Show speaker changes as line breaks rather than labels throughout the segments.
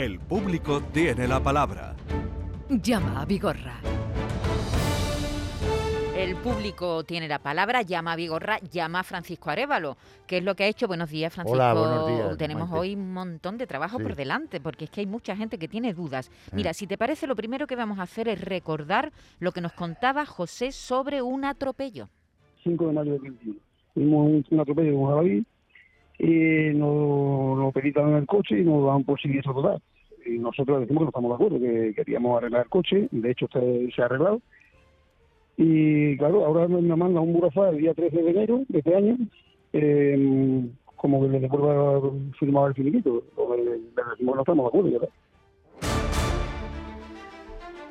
El público tiene la palabra.
Llama a Vigorra.
El público tiene la palabra, llama a Vigorra, llama a Francisco Arevalo. ¿Qué es lo que ha hecho? Buenos días, Francisco.
Hola, buenos días,
Tenemos
Maite.
hoy un montón de trabajo
Sí.
por delante, porque es que hay mucha gente que tiene dudas.
Mm.
Mira, si te parece, lo primero que vamos a hacer es recordar lo que nos contaba José sobre un atropello.
5 de mayo del 21. Tuvimos un, un atropello con un jabalí y nos, peritan en el coche y nos dan por siniestro total. Y nosotros decimos que no estamos de acuerdo, que queríamos arreglar el coche, de hecho este se ha arreglado. Y claro, ahora me manda un burofax el día 13 de enero de este año, eh, como que le devuelva firmado el finiquito. O le- le decimos que no estamos de acuerdo, ¿verdad?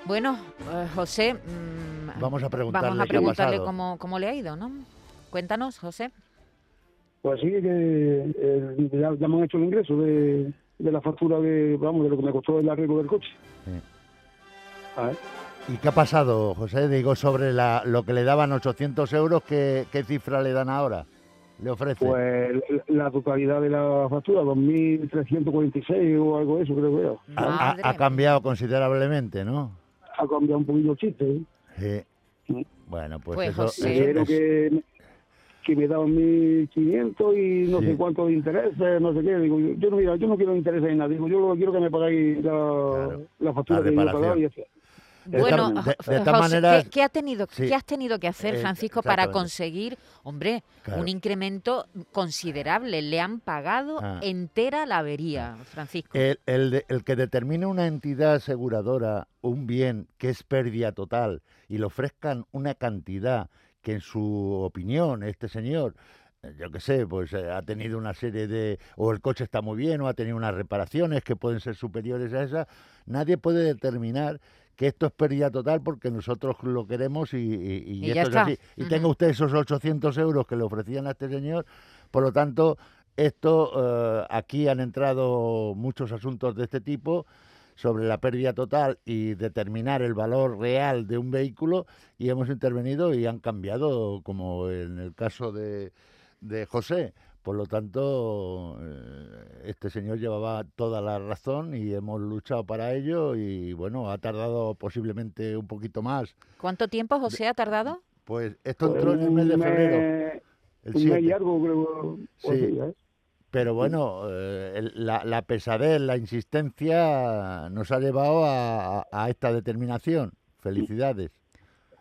Bueno, eh, José, mm,
Vamos a preguntarle
vamos a
qué ha
preguntarle
pasado.
cómo, cómo le ha ido, ¿no? Cuéntanos, José.
Pues sí, que eh, ya, ya me han hecho el ingreso de, de la factura de, vamos, de lo que me costó el arreglo del coche.
Sí.
A ver.
¿Y qué ha pasado, José? Digo, sobre la, lo que le daban 800 euros, ¿qué, qué cifra le dan ahora? ¿Le ofrece?
Pues la totalidad de la factura, 2.346 o algo de eso, creo que era.
ha, cambiado considerablemente, ¿no?
Ha cambiado un poquito el chiste. ¿eh?
Sí.
Sí.
Bueno, pues,
Pues,
eso,
José.
eso es-
que, que me daban 1.500 y no
Sí.
sé cuánto de intereses, no sé qué. Digo, yo, yo no, mira, yo no quiero intereses en nada. Digo, yo lo que quiero que me pagáis la,
Claro.
la factura
La
que yo y.
Bueno,
de-
José, ¿qué, qué ha tenido,
Sí.
qué has tenido que hacer,
Eh,
Francisco, para conseguir, hombre,
Claro.
un incremento considerable? Le han pagado
Ah.
entera la avería, Francisco.
El, el que determine una entidad aseguradora un bien que es pérdida total y le ofrezcan una cantidad que en su opinión este señor, eh, yo qué sé, pues eh, ha tenido una serie de, o el coche está muy bien, o ha tenido unas reparaciones que pueden ser superiores a esas, nadie puede determinar que esto es pérdida total porque nosotros lo queremos y, y- y esto es así. Y
Ujú.
tenga usted esos 800 euros que le ofrecían a este señor, por lo tanto, esto, eh, aquí han entrado muchos asuntos de este tipo sobre la pérdida total y determinar el valor real de un vehículo y hemos intervenido y han cambiado, como en el caso de, de José. Por lo tanto, eh, este señor llevaba toda la razón y hemos luchado para ello y bueno, ha tardado posiblemente un poquito más.
¿Cuánto tiempo, José, ha tardado?
Pues esto entró en el mes de febrero, el
un mes y
7.
algo, creo.
Sí.
¿eh?
Pero bueno, eh, el- la, la pesadez, la insistencia nos ha llevado a, esta determinación. Felicidades.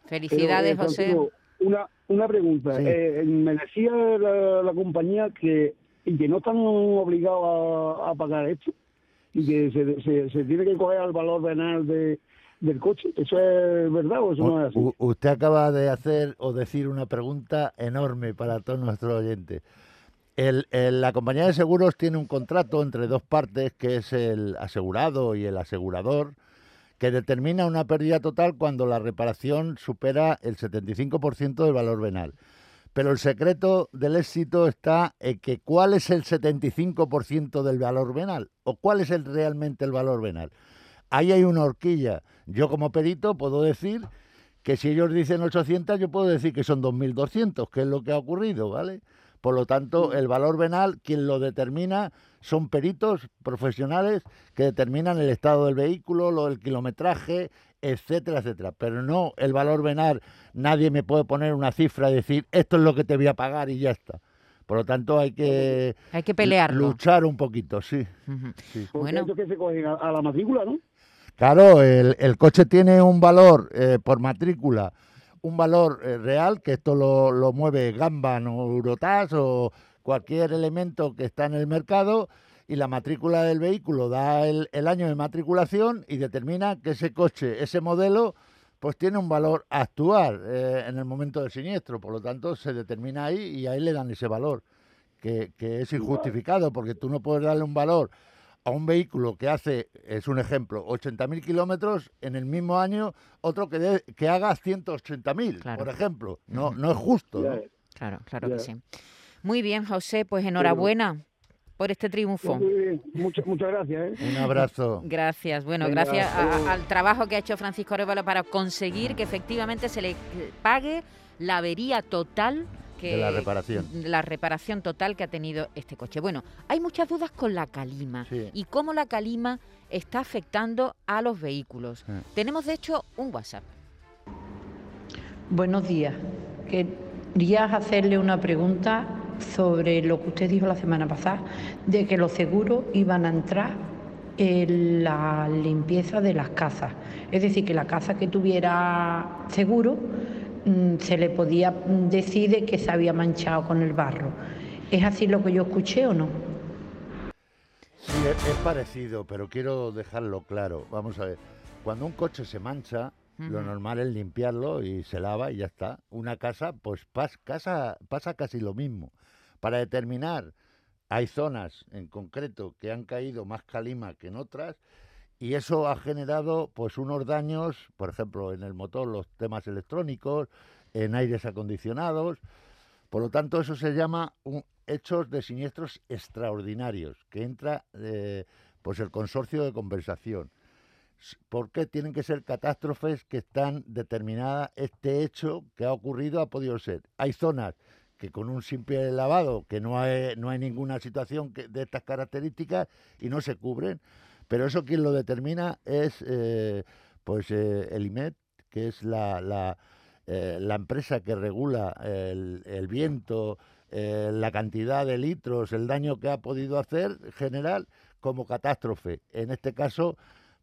Felicidades,
Pero, eh,
José.
Una, una pregunta.
Sí.
Eh, me decía la, la compañía que, y que no están obligados a, a pagar esto y que se, se, se tiene que coger al valor venal de, del coche. ¿Eso es verdad o eso no es así?
Usted acaba de hacer o decir una pregunta enorme para todos nuestros oyentes. La compañía de seguros tiene un contrato entre dos partes, que es el asegurado y el asegurador, que determina una pérdida total cuando la reparación supera el 75% del valor venal. Pero el secreto del éxito está en que cuál es el 75% del valor venal o cuál es el, realmente el valor venal. Ahí hay una horquilla. Yo como perito puedo decir que si ellos dicen 800, yo puedo decir que son 2.200, que es lo que ha ocurrido, ¿vale? Por lo tanto, el valor venal, quien lo determina son peritos profesionales que determinan el estado del vehículo, lo del kilometraje, etcétera, etcétera. Pero no el valor venal, nadie me puede poner una cifra y decir esto es lo que te voy a pagar y ya está. Por lo tanto, hay que
Hay que pelearlo.
luchar un poquito, sí.
Bueno.
que se cogen a, a la matrícula, ¿no?
Claro, el, el coche tiene un valor eh, por matrícula, un valor eh, real, que esto lo, lo mueve Gamban o Eurotas o cualquier elemento que está en el mercado, y la matrícula del vehículo da el, el año de matriculación y determina que ese coche, ese modelo, pues tiene un valor a actuar eh, en el momento del siniestro. Por lo tanto, se determina ahí y ahí le dan ese valor, que, que es injustificado, porque tú no puedes darle un valor a un vehículo que hace, es un ejemplo, 80.000 kilómetros en el mismo año, otro que, de- que haga 180.000,
Claro.
por ejemplo. No, no es justo.
Claro, claro
Ya.
que sí. Muy bien, José, pues enhorabuena por este triunfo.
Muy bien. Muchas, muchas gracias, ¿eh?
Un abrazo.
Gracias. Bueno,
Venga,
gracias a- al trabajo que ha hecho Francisco Arevalo para conseguir que efectivamente se le pague la avería total que...
De la reparación.
La reparación total que ha tenido este coche. Bueno, hay muchas dudas con la calima
Sí.
y cómo la calima está afectando a los vehículos.
Sí.
Tenemos, de hecho, un WhatsApp.
Buenos días. Quería hacerle una pregunta sobre lo que usted dijo la semana pasada, de que los seguros iban a entrar en la limpieza de las casas. Es decir, que la casa que tuviera seguro se le podía mm, decir de que se había manchado con el barro. ¿Es así lo que yo escuché o no?
Sí, es, parecido, pero quiero dejarlo claro. Vamos a ver, cuando un coche se mancha, lo normal es limpiarlo y se lava y ya está. Una casa, pues pas- casa, pasa casi lo mismo. Para determinar, hay zonas en concreto que han caído más calima que en otras y eso ha generado pues unos daños, por ejemplo, en el motor, los temas electrónicos, en aires acondicionados. Por lo tanto, eso se llama un- hechos de siniestros extraordinarios, que entra eh, pues el consorcio de conversación. S- ¿Por qué tienen que ser catástrofes que están determinadas? Este hecho que ha ocurrido ha podido ser. Hay zonas que con un simple lavado, que no hay, no hay ninguna situación que- de estas características y no se cubren, pero eso quien lo determina es eh, pues eh, el IMET, que es la, la, eh, la empresa que regula el, el viento, la cantidad de litros, el daño que ha podido hacer general como catástrofe. En este caso,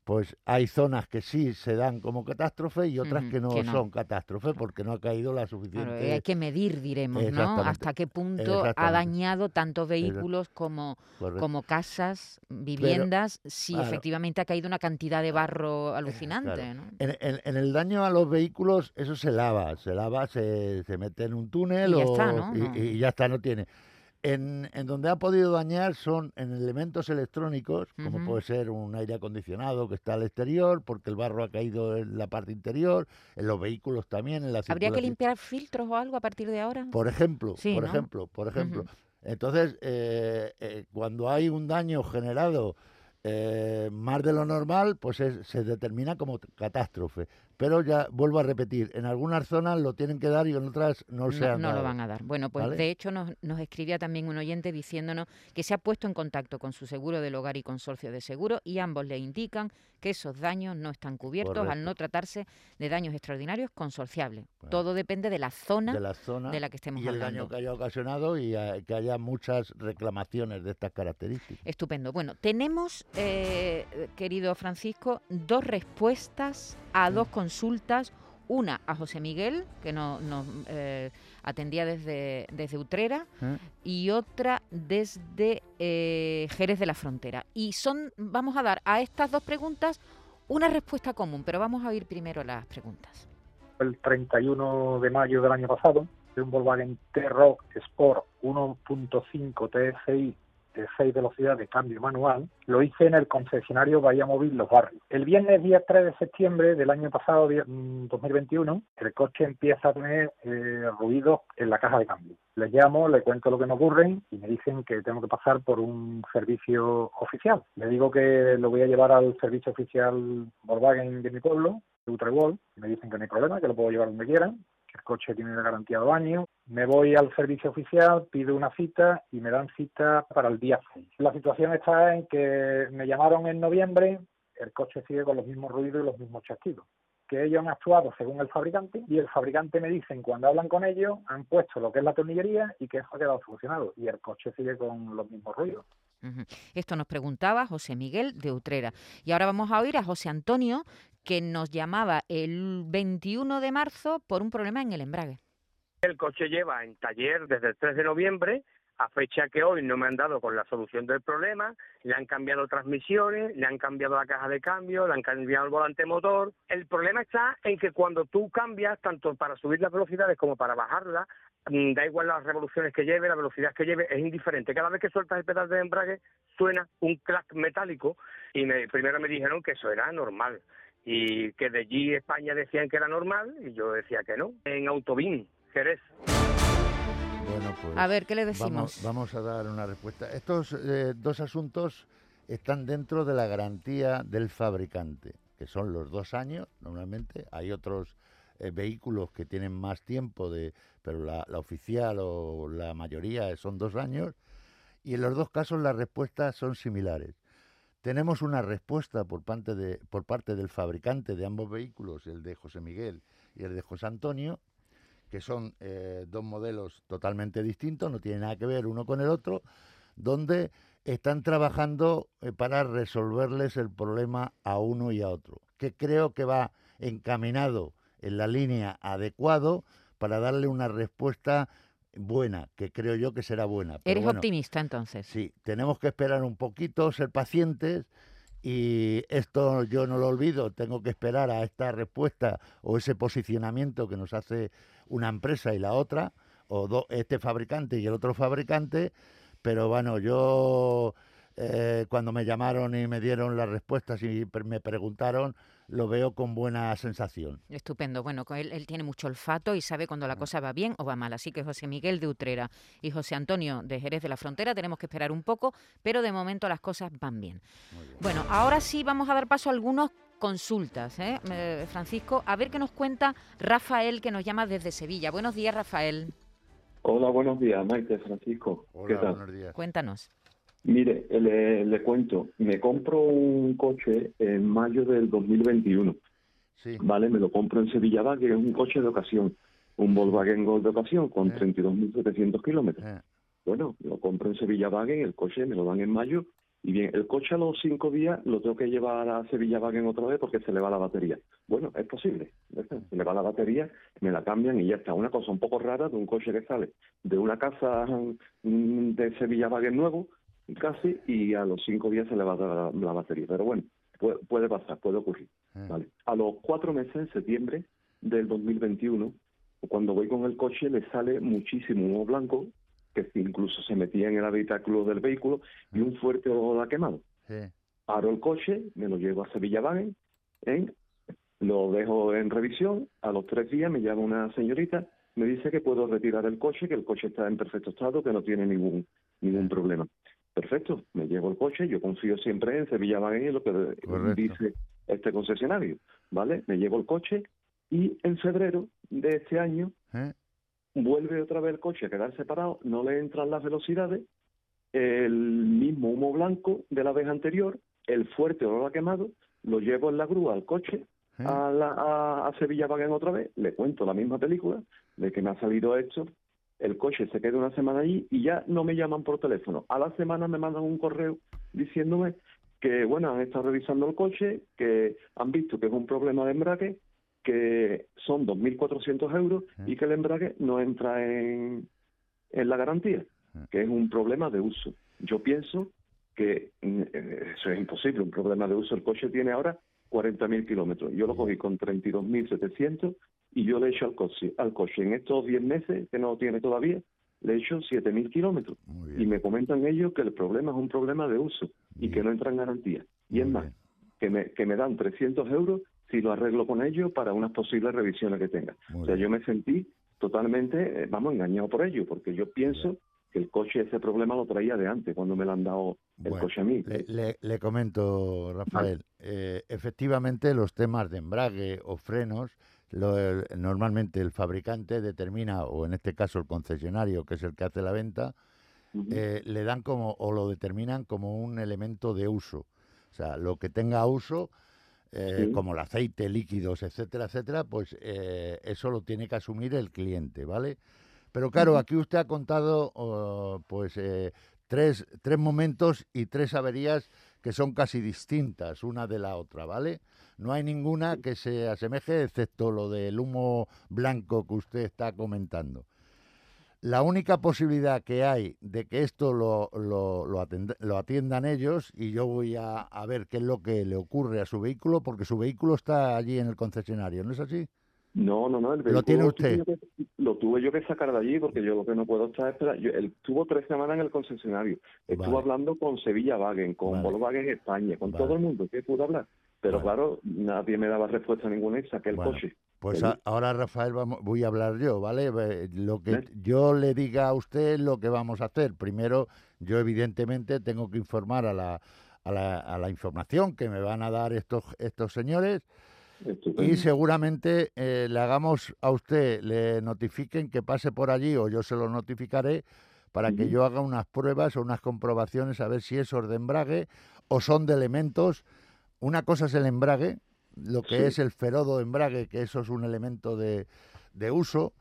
pues hay zonas que sí se dan como catástrofe y otras que, no
que no.
son catástrofe porque no ha caído la
Claro,
suficiente.
hay que medir, diremos, ¿no? Hasta qué punto ha dañado tanto vehículos como,
Correcto.
como casas, viviendas, si
claro.
efectivamente ha caído una cantidad de barro alucinante,
claro.
¿no?
En, en- en el daño a los vehículos, eso se lava, se lava, se, se mete en un túnel
Y ya
o-
está, ¿no?
y,
No.
y ya está, no tiene. En, en donde ha podido dañar son en elementos electrónicos, como puede ser un aire acondicionado que está al exterior, porque el barro ha caído en la parte interior, en los vehículos también, en la
¿Habría que limpiar filtros o algo a partir de ahora?
Por ejemplo,
Sí,
por
¿no?
ejemplo, por ejemplo. Entonces, eh, eh, cuando hay un daño generado eh, más de lo normal, pues es- se determina como catástrofe. Pero ya vuelvo a repetir, en algunas zonas lo tienen que dar y en otras no, se
No,
han
no lo
dado.
van a dar. Bueno, pues
¿vale?
de hecho nos, nos escribía también un oyente diciéndonos que se ha puesto en contacto con su seguro del hogar y consorcio de seguro y ambos le indican que esos daños no están cubiertos al
Correcto.
no tratarse de daños extraordinarios consorciables.
Bueno.
Todo depende de la zona
de la zona
de la que estemos
y el
hablando.
daño que haya ocasionado y eh, que haya muchas reclamaciones de estas características.
Estupendo. Bueno, tenemos, eh, querido Francisco, dos respuestas a dos consultas. Una a José Miguel, que no- nos eh, atendía desde, desde Utrera,
¿eh?
y otra desde eh, Jerez de la Frontera. Y son, vamos a dar a estas dos preguntas una respuesta común, pero vamos a oír primero las preguntas.
el 31 de mayo del año pasado de un Volkswagen T-Roc Sport 1.5 TSI de 6 velocidades de cambio manual, lo hice en el concesionario Bahía Móvil Los Barrios. El viernes día 3 de septiembre del año pasado, die- mm, 2021, el coche empieza a tener eh, ruidos en la caja de cambio. Les llamo, le cuento lo que me ocurre y me dicen que tengo que pasar por un servicio oficial. Le digo que lo voy a llevar al servicio oficial Volkswagen de mi pueblo, de Utrecht, me dicen que no hay problema, que lo puedo llevar donde quieran, el coche tiene garantía de baño. Me voy al servicio oficial, pido una cita y me dan cita para el día 6. La situación está en que me llamaron en noviembre, el coche sigue con los mismos ruidos y los mismos chasquidos que ellos han actuado según el fabricante y el fabricante me dicen cuando hablan con ellos han puesto lo que es la tornillería y que eso ha quedado solucionado y el coche sigue con los mismos ruidos.
Esto nos preguntaba José Miguel de Utrera. Y ahora vamos a oír a José Antonio, que nos llamaba el 21 de marzo por un problema en el embrague.
El coche lleva en taller desde el 3 de noviembre, a fecha que hoy no me han dado con la solución del problema, le han cambiado transmisiones, le han cambiado la caja de cambio, le han cambiado el volante motor. El problema está en que cuando tú cambias, tanto para subir las velocidades como para bajarlas, mm, da igual las revoluciones que lleve, la velocidad que lleve, es indiferente. Cada vez que sueltas el pedal de embrague suena un clac metálico y me, primero me dijeron que eso era normal y que de allí España decían que era normal y yo decía que no. En Autobín, Jerez.
Bueno, pues
A ver, ¿qué le
vamos,
decimos?
vamos a dar una respuesta. Estos eh, dos asuntos están dentro de la garantía del fabricante, que son los dos años, normalmente. Hay otros eh, vehículos que tienen más tiempo, de, pero la, la oficial o la mayoría son dos años, y en los dos casos las respuestas son similares. Tenemos una respuesta por parte, del fabricante de ambos vehículos, el de José Miguel y el de José Antonio, que son eh, dos modelos totalmente distintos, no tienen nada que ver uno con el otro, donde están trabajando eh, para resolverles el problema a uno y a otro, que creo que va encaminado en la línea adecuado para darle una respuesta buena, que creo yo que será buena. Pero
Eres
bueno,
optimista entonces.
Sí, tenemos que esperar un poquito, ser pacientes y esto yo no lo olvido, tengo que esperar a esta respuesta o ese posicionamiento que nos hace una empresa y la otra, o do- este fabricante y el otro fabricante, pero bueno, yo eh, cuando me llamaron y me dieron las respuestas y me preguntaron, lo veo con buena sensación.
Estupendo. Bueno, él, él tiene mucho olfato y sabe cuando la cosa va bien o va mal. Así que José Miguel de Utrera y José Antonio de Jerez de la Frontera tenemos que esperar un poco, pero de momento las cosas van bien. Bueno, ahora sí vamos a dar paso a algunas consultas, ¿eh? Eh, Francisco, a ver qué nos cuenta Rafael, que nos llama desde Sevilla. Buenos días, Rafael.
Hola, buenos días, Maite, Francisco. ¿Qué
Hola,
tal?
buenos días.
Cuéntanos.
Mire, le, le cuento, me compro un coche en mayo del 2021,
Sí,
¿vale? Me lo compro en Sevilla que es un coche de ocasión, un Volkswagen Gol de ocasión con
Eh.
32.700 kilómetros.
eh,
Bueno, lo compro en Sevilla Wagen, el coche me lo dan en mayo, y bien, el coche a los cinco días lo tengo que llevar a Sevilla Wagen otra vez porque se le va la batería. Bueno, es posible, se le va la batería, me la cambian y ya está. Una cosa un poco rara de un coche que sale de una casa mm, de Sevilla Wagen nuevo, casi, y a los cinco días se le va la, la batería. Pero bueno, puede, puede pasar, puede ocurrir. Vale. A los cuatro meses, en septiembre del 2021, cuando voy con el coche, le sale muchísimo humo blanco, que incluso se metía en el habitáculo del vehículo, y un fuerte olor a quemado.
sí.
Paro el coche, me lo llevo a Sevilla ¿eh? lo dejo en revisión, a los tres días me llama una señorita, me dice que puedo retirar el coche, que el coche está en perfecto estado, que no tiene ningún ningún problema. Perfecto, me llevo el coche, yo confío siempre en Sevilla y lo que
Correcto.
dice este concesionario, ¿vale? Me llevo el coche y en febrero de este año
eh.
vuelve otra vez el coche a quedar separado, no le entran las velocidades, el mismo humo blanco de la vez anterior, el fuerte olor a quemado, lo llevo en la grúa al coche
¿Eh?
a, la, a, a Sevilla Wagen otra vez, le cuento la misma película de que me ha salido esto, el coche se queda una semana allí y ya no me llaman por teléfono. A la semana me mandan un correo diciéndome que, bueno, han estado revisando el coche, que han visto que es un problema de embrague, que son 2.400 euros y que el embrague no entra en, en la garantía, que es un problema de uso. Yo pienso que mm, eh, eso es imposible, un problema de uso. El coche tiene ahora 40.000 kilómetros. Yo lo cogí con 32.700 y yo le he hecho al coche, al coche en estos 10 meses, que no lo tiene todavía, le he hecho 7.000 kilómetros. Y me comentan ellos que el problema es un problema de uso y que no entra en garantía. Y es más,
bien.
que me, que me dan 300 euros si lo arreglo con ellos para unas posibles revisiones que tenga.
Muy
o sea,
bien.
yo me sentí totalmente, eh, vamos, engañado por ello, porque yo pienso que el coche ese problema lo traía de antes, cuando me lo han dado el
Bueno,
coche a mí.
Le, le- le comento, Rafael, eh, efectivamente los temas de embrague o frenos, lo- el- normalmente el fabricante determina, o en este caso el concesionario, que es el que hace la venta, eh, le dan como, o lo determinan como un elemento de uso. O sea, lo que tenga uso, eh,
Sí.
como el aceite, líquidos, etcétera, etcétera, pues eh, eso lo tiene que asumir el cliente, ¿vale? Pero claro, aquí usted ha contado oh, pues eh, tres, tres momentos y tres averías que son casi distintas una de la otra, ¿vale? No hay ninguna que se asemeje, excepto lo del humo blanco que usted está comentando. La única posibilidad que hay de que esto lo, lo, lo lo atiendan ellos, y yo voy a, a ver qué es lo que le ocurre a su vehículo, porque su vehículo está allí en el concesionario, ¿no es así?
No, no, no. El
¿Lo tiene
vehículo
usted?
tuve yo que- lo tuve yo que sacar de allí porque yo lo que no puedo estar esperando. Yo, él tuvo tres semanas en el concesionario. Estuvo
Vale.
hablando con Sevilla Wagen, con
Vale.
Volkswagen España, con
Vale.
todo el mundo que pudo hablar. Pero claro, nadie me daba respuesta ninguna y saqué el
Bueno,
coche.
Pues a- ahora, Rafael, vamos, voy a hablar yo, ¿vale? Lo que yo le diga a usted lo que vamos a hacer. Primero, yo evidentemente tengo que informar a la, a la, a la información que me van a dar estos, estos señores
Estupendo.
y seguramente eh, le hagamos a usted, le notifiquen que pase por allí o yo se lo notificaré para que yo haga unas pruebas o unas comprobaciones a ver si esos de embrague o son de elementos. Una cosa es el embrague, lo que
Sí.
es el ferodo embrague, que eso es un elemento de, de uso,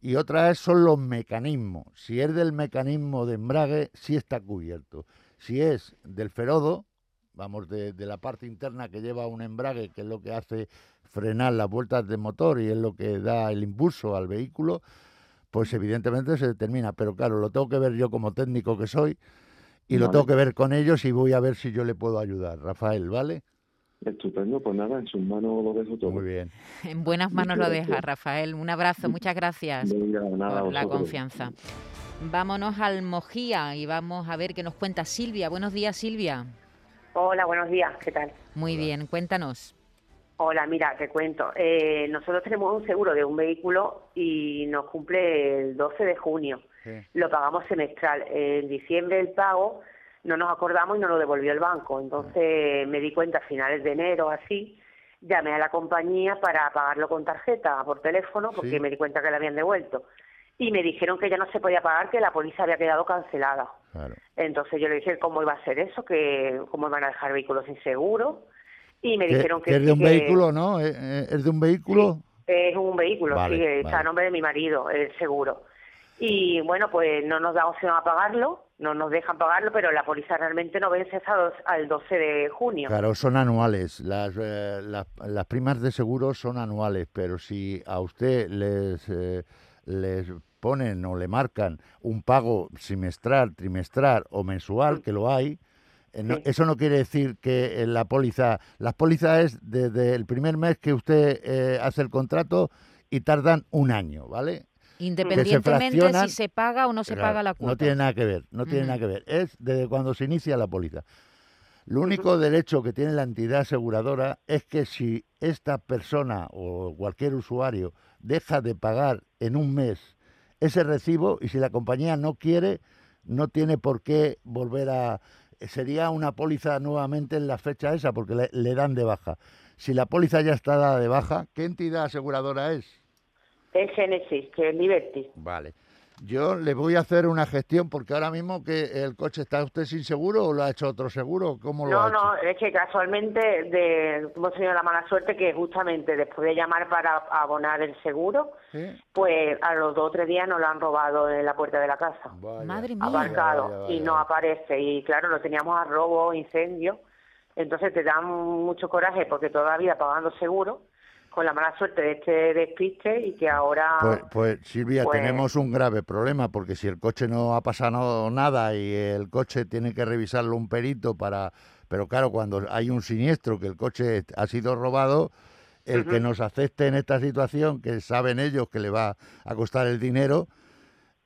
y otra es son los mecanismos. Si es del mecanismo de embrague, sí está cubierto. Si es del ferodo, vamos, de, de la parte interna que lleva un embrague, que es lo que hace frenar las vueltas de motor y es lo que da el impulso al vehículo, pues evidentemente se determina. Pero claro, lo tengo que ver yo como técnico que soy y lo tengo que ver con ellos y voy a ver si yo le puedo ayudar. Rafael, ¿vale?
Estupendo, pues nada, en sus manos lo dejo todo.
Muy bien.
En buenas manos
Muchas
lo deja,
gracias.
Rafael. Un abrazo, muchas gracias
Venga, nada,
por la confianza. Vámonos al Mojía y vamos a ver qué nos cuenta Silvia. Buenos días, Silvia.
Hola, buenos días, ¿qué tal?
Muy bien, cuéntanos.
Hola, mira, te cuento. Eh, nosotros tenemos un seguro de un vehículo y nos cumple el 12 de junio. Lo pagamos semestral. En diciembre el pago no nos acordamos y nos lo devolvió el banco. Entonces me di cuenta a finales de enero, así, llamé a la compañía para pagarlo con tarjeta por teléfono porque
Sí.
me di cuenta que le habían devuelto. Y me dijeron que ya no se podía pagar, que la póliza había quedado cancelada.
Claro.
Entonces yo le dije cómo iba a ser eso, que cómo iban a dejar vehículos sin seguro. Y me
Que-
dijeron que,
que es de un
que
vehículo, ¿no? ¿Eh, eh, ¿Es de un vehículo?
es un vehículo,
Vale,
sí, está
vale.
a nombre de mi marido, el seguro. Y bueno, pues no nos da opción a pagarlo, no nos dejan pagarlo, pero la póliza realmente no vence hasta dos- al 12 de junio.
Claro, son anuales. Las, eh, las, las primas de seguro son anuales, pero si a usted les, eh, les ponen o le marcan un pago semestral, trimestral o mensual, que lo hay, eh, no-
Sí.
eso no quiere decir que la póliza, las pólizas es desde el primer mes que usted eh, hace el contrato y tardan un año, ¿vale?
Independientemente si se paga o no se
Claro,
paga la cuota.
No tiene nada que ver, no tiene nada que ver. Es desde cuando se inicia la póliza. Lo único derecho que tiene la entidad aseguradora es que si esta persona o cualquier usuario deja de pagar en un mes ese recibo y si la compañía no quiere, no tiene por qué volver a... Sería una póliza nuevamente en la fecha esa porque le, le dan de baja. Si la póliza ya está dada de baja, ¿qué entidad aseguradora es?
Es Genesis, que es Liberty.
Vale. Yo le voy a hacer una gestión porque ahora mismo que el coche está usted sin seguro o lo ha hecho otro seguro, ¿cómo lo
No,
ha hecho?
no, es que casualmente de, hemos tenido la mala suerte que justamente después de llamar para abonar el seguro,
¿Sí?
pues a los dos o tres días nos lo han robado en la puerta de la casa.
Vaya.
Madre mía.
aparcado
Vaya, vaya,
y no aparece y claro lo teníamos a robo incendio entonces te dan mucho coraje porque todavía pagando seguro con la mala suerte de este despiste y que ahora
Pues, pues, Silvia,
Pues-
tenemos un grave problema porque si el coche no ha pasado nada y el coche tiene que revisarlo un perito para... Pero claro, cuando hay un siniestro, que el coche ha sido robado, el que nos acepte en esta situación, que saben ellos que le va a costar el dinero...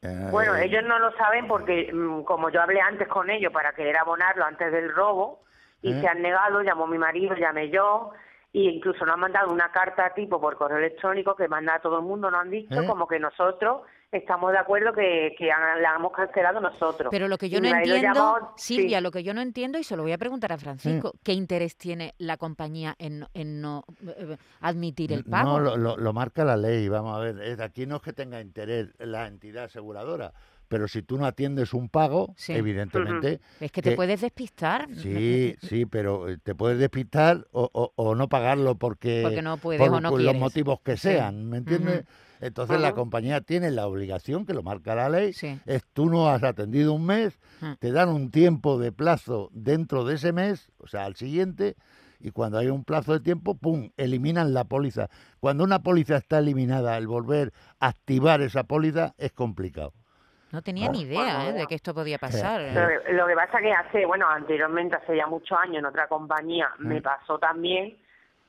eh,
bueno ellos no lo saben porque mm, como yo hablé antes con ellos para querer abonarlo antes del robo y
¿Eh?
se han negado llamó mi marido llamé yo y incluso nos han mandado una carta tipo por correo electrónico que manda a todo el mundo nos han dicho
¿Eh?
como que nosotros estamos de acuerdo que, que han- la hemos cancelado nosotros
Pero lo que yo
Y
no entiendo,
llamó-
Silvia,
sí.
lo que yo no entiendo, y se lo voy a preguntar a Francisco, ¿qué interés tiene la compañía en, no- en no eh, admitir el pago?
No, lo, lo- lo marca la ley, vamos a ver. es- aquí no es que tenga interés la entidad aseguradora, pero si tú no atiendes un pago,
Sí.
evidentemente...
es que te
que-
puedes despistar.
Sí, sí, pero eh, te puedes despistar o, o- o no pagarlo porque,
Porque no puedes
por
o no
los
quieres.
motivos que
Sí.
sean, ¿me entiendes? Entonces la compañía tiene la obligación, que lo marca la ley,
Sí.
es tú no has atendido un mes, te dan un tiempo de plazo dentro de ese mes, o sea, al siguiente, y cuando hay un plazo de tiempo, ¡pum!, eliminan la póliza. Cuando una póliza está eliminada, el volver a activar esa póliza es complicado.
No tenía ni idea eh, de que esto podía pasar.
Lo que, lo que pasa que hace, bueno, anteriormente, hace ya muchos años, en otra compañía, me pasó también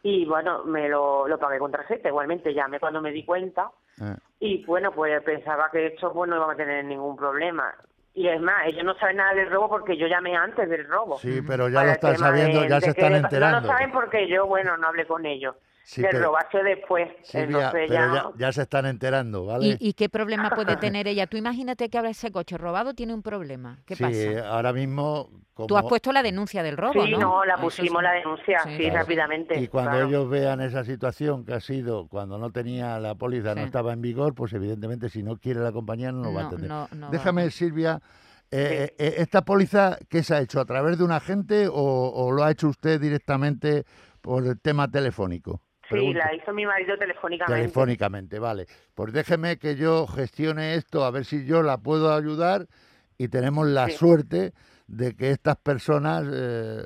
y, bueno, me lo, lo pagué con tarjeta. Igualmente llamé cuando me di cuenta
Eh,
y, bueno, pues pensaba que esto pues, no iba a tener ningún problema. Y es más, ellos no saben nada del robo porque yo llamé antes del robo.
Sí, pero ya lo están sabiendo,
de-
ya
de
se están enterando.
No lo saben porque yo, bueno, no hablé con ellos.
Sí,
robaje después.
Silvia,
Entonces
pero
ya,
se están enterando, ¿vale?
¿Y, y qué problema puede tener ella? Tú imagínate que ahora ese coche robado tiene un problema. ¿Qué
sí,
pasa?
ahora mismo... Como,
Tú has puesto la denuncia del robo,
Sí,
¿no?
no, la pusimos
sí.
la denuncia,
Sí,
sí,
claro.
rápidamente.
Y cuando
claro.
ellos vean esa situación que ha sido cuando no tenía la póliza, no estaba en vigor, pues evidentemente si no quiere la compañía no lo va a
No,
atender.
no, no va.
Déjame, Silvia, eh, eh, ¿esta póliza qué se ha hecho? ¿A través de un agente o, o lo ha hecho usted directamente por el tema telefónico?
Sí, la hizo mi marido telefónicamente.
Telefónicamente, vale. Pues déjeme que yo gestione esto, a ver si yo la puedo ayudar y tenemos la
Sí.
suerte de que estas personas eh,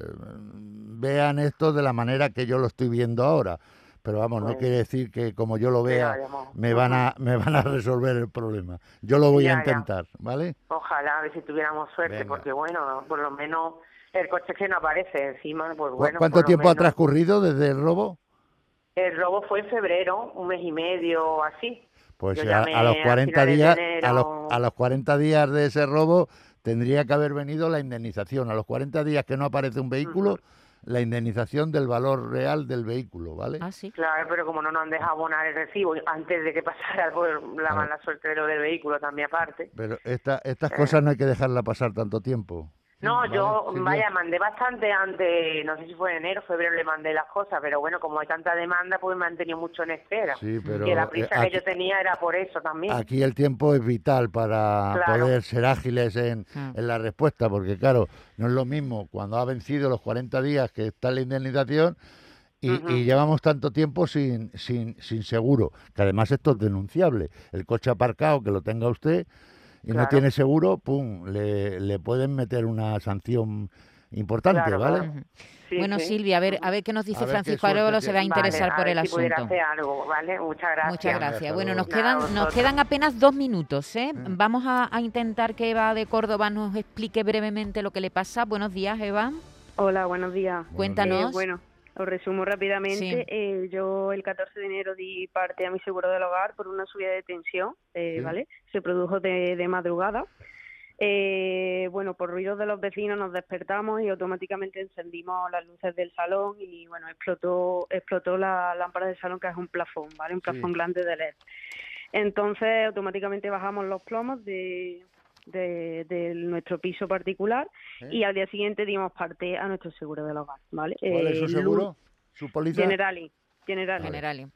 vean esto de la manera que yo lo estoy viendo ahora. Pero vamos, no quiere decir que como yo lo vea me van a me van a resolver el problema. Yo lo voy
Ya,
a
ya.
intentar, ¿vale?
Ojalá, a ver si tuviéramos suerte,
Venga.
porque bueno, por lo menos el coche que no aparece encima, pues
¿Cu-
bueno.
¿Cuánto tiempo ha transcurrido desde el robo?
El robo fue en febrero, un mes y medio o así.
Pues a, a los
a
40
finales de
días, a los, a los 40 días de ese robo tendría que haber venido la indemnización. A los 40 días que no aparece un vehículo, la indemnización del valor real del vehículo, ¿vale?
Ah, sí.
Claro, pero como no nos han dejado abonar el recibo antes de que pasara por la
Ah.
mala suerte de lo del vehículo también aparte.
Pero esta, estas
Eh.
cosas no hay que dejarla pasar tanto tiempo.
No,
Vale,
yo,
Silvia.
vaya, mandé bastante antes, no sé si fue en enero, febrero le mandé las cosas, pero bueno, como hay tanta demanda, pues me han tenido mucho en espera.
Sí, pero
que la
eh,
prisa
aquí,
que yo tenía era por eso también.
aquí el tiempo es vital para
Claro.
poder ser ágiles en,
Ah.
en la respuesta, porque claro, no es lo mismo cuando ha vencido los 40 días que está la indemnización y, y llevamos tanto tiempo sin, sin, sin seguro, que además esto es denunciable. El coche aparcado, que lo tenga usted y no tiene seguro, pum, le, le pueden meter una sanción importante,
Claro,
¿vale?
claro.
Ujú.
Sí,
bueno,
sí.
Silvia, a ver, a ver qué nos dice Francisco Arevalo, se va a interesar
Vale,
por
a
el
ver si pudiera
asunto.
hacer algo, ¿vale? Muchas gracias.
Muchas gracias. Bueno, nos quedan, nos quedan apenas dos minutos. ¿eh?
Mm.
Vamos a, a intentar que Eva de Córdoba nos explique brevemente lo que le pasa. Buenos días, Eva.
Hola, buenos días.
Cuéntanos.
Eh, bueno, os resumo rápidamente.
Sí.
Eh, yo el 14 de enero di parte a mi seguro del hogar por una subida de tensión, eh,
Sí.
¿vale? Se produjo de, de madrugada. Eh, bueno, por ruidos de los vecinos nos despertamos y automáticamente encendimos las luces del salón y bueno, explotó explotó la lámpara del salón que es un plafón, ¿vale? Un
Sí.
plafón grande de LED. Entonces automáticamente bajamos los plomos de, de, de nuestro piso particular
¿Eh?
y al día siguiente dimos parte a nuestro seguro del hogar, ¿vale?
¿Cuál es
Eh,
su
Luz
seguro? ¿Su póliza?
Generali, Generali.
Generali.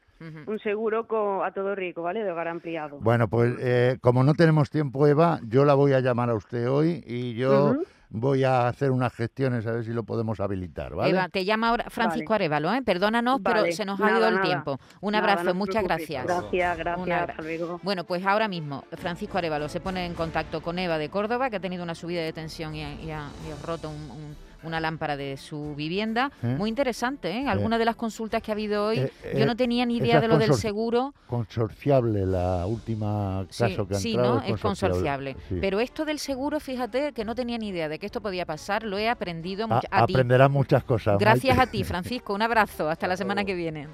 Un seguro con, a todo rico, ¿vale? De hogar ampliado.
Bueno, pues eh, como no tenemos tiempo, Eva, yo la voy a llamar a usted hoy y yo. Voy a hacer unas gestiones a ver si lo podemos habilitar, ¿vale?
Eva, te llama ahora Francisco Arevalo, ¿eh? Perdónanos, pero se nos ha ido el
nada.
tiempo. Un
Nada,
abrazo,
no
muchas gracias.
Gracias, gracias.
abra-
Hasta luego.
Bueno, pues ahora mismo Francisco Arevalo se pone en contacto con Eva de Córdoba, que ha tenido una subida de tensión y ha, y ha- y ha roto un- un- una lámpara de su vivienda.
¿Eh?
Muy interesante, ¿eh? Algunas de las consultas que ha habido hoy,
Eh,
yo
eh,
no tenía ni idea de lo del seguro.
Consorciable, la última
Sí,
caso que ha
sí,
entrado
¿no? Es consorciable.
sí.
Pero esto del seguro, fíjate que no tenía ni idea de que esto podía pasar, lo he aprendido
A-
a ti.
aprenderá muchas cosas.
Gracias
Maite.
a ti, Francisco. Un abrazo. Hasta la semana que viene.